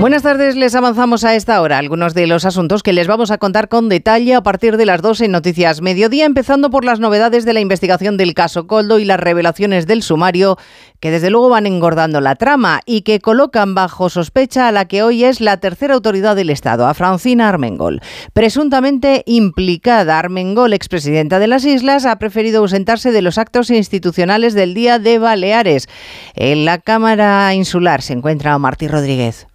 Buenas tardes, les avanzamos a esta hora algunos de los asuntos que les vamos a contar con detalle a partir de las 12 en Noticias Mediodía, empezando por las novedades de la investigación del caso Coldo y las revelaciones del sumario que desde luego van engordando la trama y que colocan bajo sospecha a la que hoy es la tercera autoridad del Estado, a Francina Armengol. Presuntamente implicada, Armengol, expresidenta de las Islas, ha preferido ausentarse de los actos institucionales del Día de Baleares. En la Cámara Insular se encuentra Martí Rodríguez.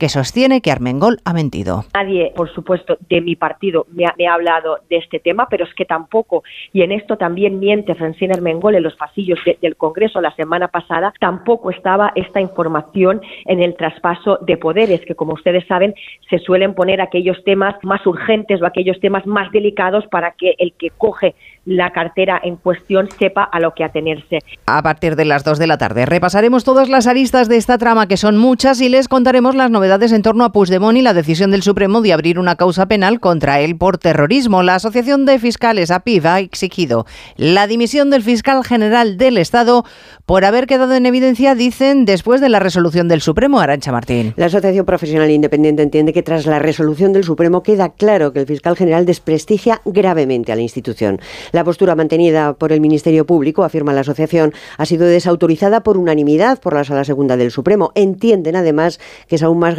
que sostiene que Armengol ha mentido. Nadie, por supuesto, de mi partido me ha, hablado de este tema, pero es que tampoco, y en esto también miente Francina Armengol en los pasillos del Congreso la semana pasada, tampoco estaba esta información en el traspaso de poderes, que como ustedes saben, se suelen poner aquellos temas más urgentes o aquellos temas más delicados para que el que coge la cartera en cuestión sepa a lo que atenerse. A partir de las 2 de la tarde repasaremos todas las aristas de esta trama, que son muchas, y les contaremos las novedades en torno a Puigdemont y la decisión del Supremo de abrir una causa penal contra él por terrorismo. La Asociación de Fiscales, APIV, ha exigido la dimisión del fiscal general del Estado por haber quedado en evidencia, dicen, después de la resolución del Supremo. Arancha Martín. La Asociación Profesional Independiente entiende que tras la resolución del Supremo queda claro que el fiscal general desprestigia gravemente a la institución. La postura mantenida por el Ministerio Público, afirma la asociación, ha sido desautorizada por unanimidad por la Sala Segunda del Supremo. Entienden además que es aún más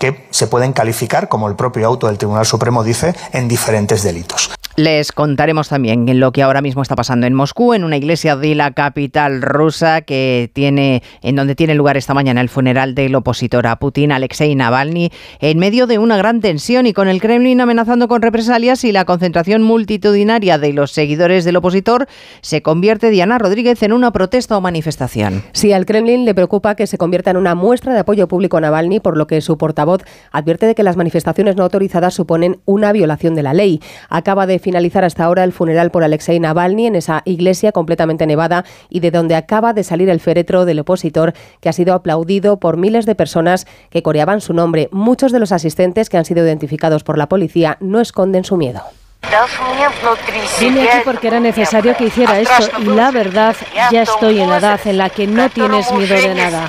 que se pueden calificar, como el propio auto del Tribunal Supremo dice, en diferentes delitos. Les contaremos también lo que ahora mismo está pasando en Moscú, en una iglesia de la capital rusa que tiene, en donde tiene lugar esta mañana el funeral del opositor a Putin, Alexei Navalny, en medio de una gran tensión y con el Kremlin amenazando con represalias y la concentración multitudinaria de los seguidores del opositor se convierte Diana Rodríguez en una protesta o manifestación. Sí, al Kremlin le preocupa que se convierta en una muestra de apoyo público a Navalny, por lo que su advierte de que las manifestaciones no autorizadas suponen una violación de la ley. Acaba de finalizar hasta ahora el funeral por Alexei Navalny en esa iglesia completamente nevada y de donde acaba de salir el féretro del opositor que ha sido aplaudido por miles de personas que coreaban su nombre. Muchos de los asistentes que han sido identificados por la policía no esconden su miedo. Vine aquí porque era necesario que hiciera esto y la verdad, ya estoy en la edad en la que no tienes miedo de nada.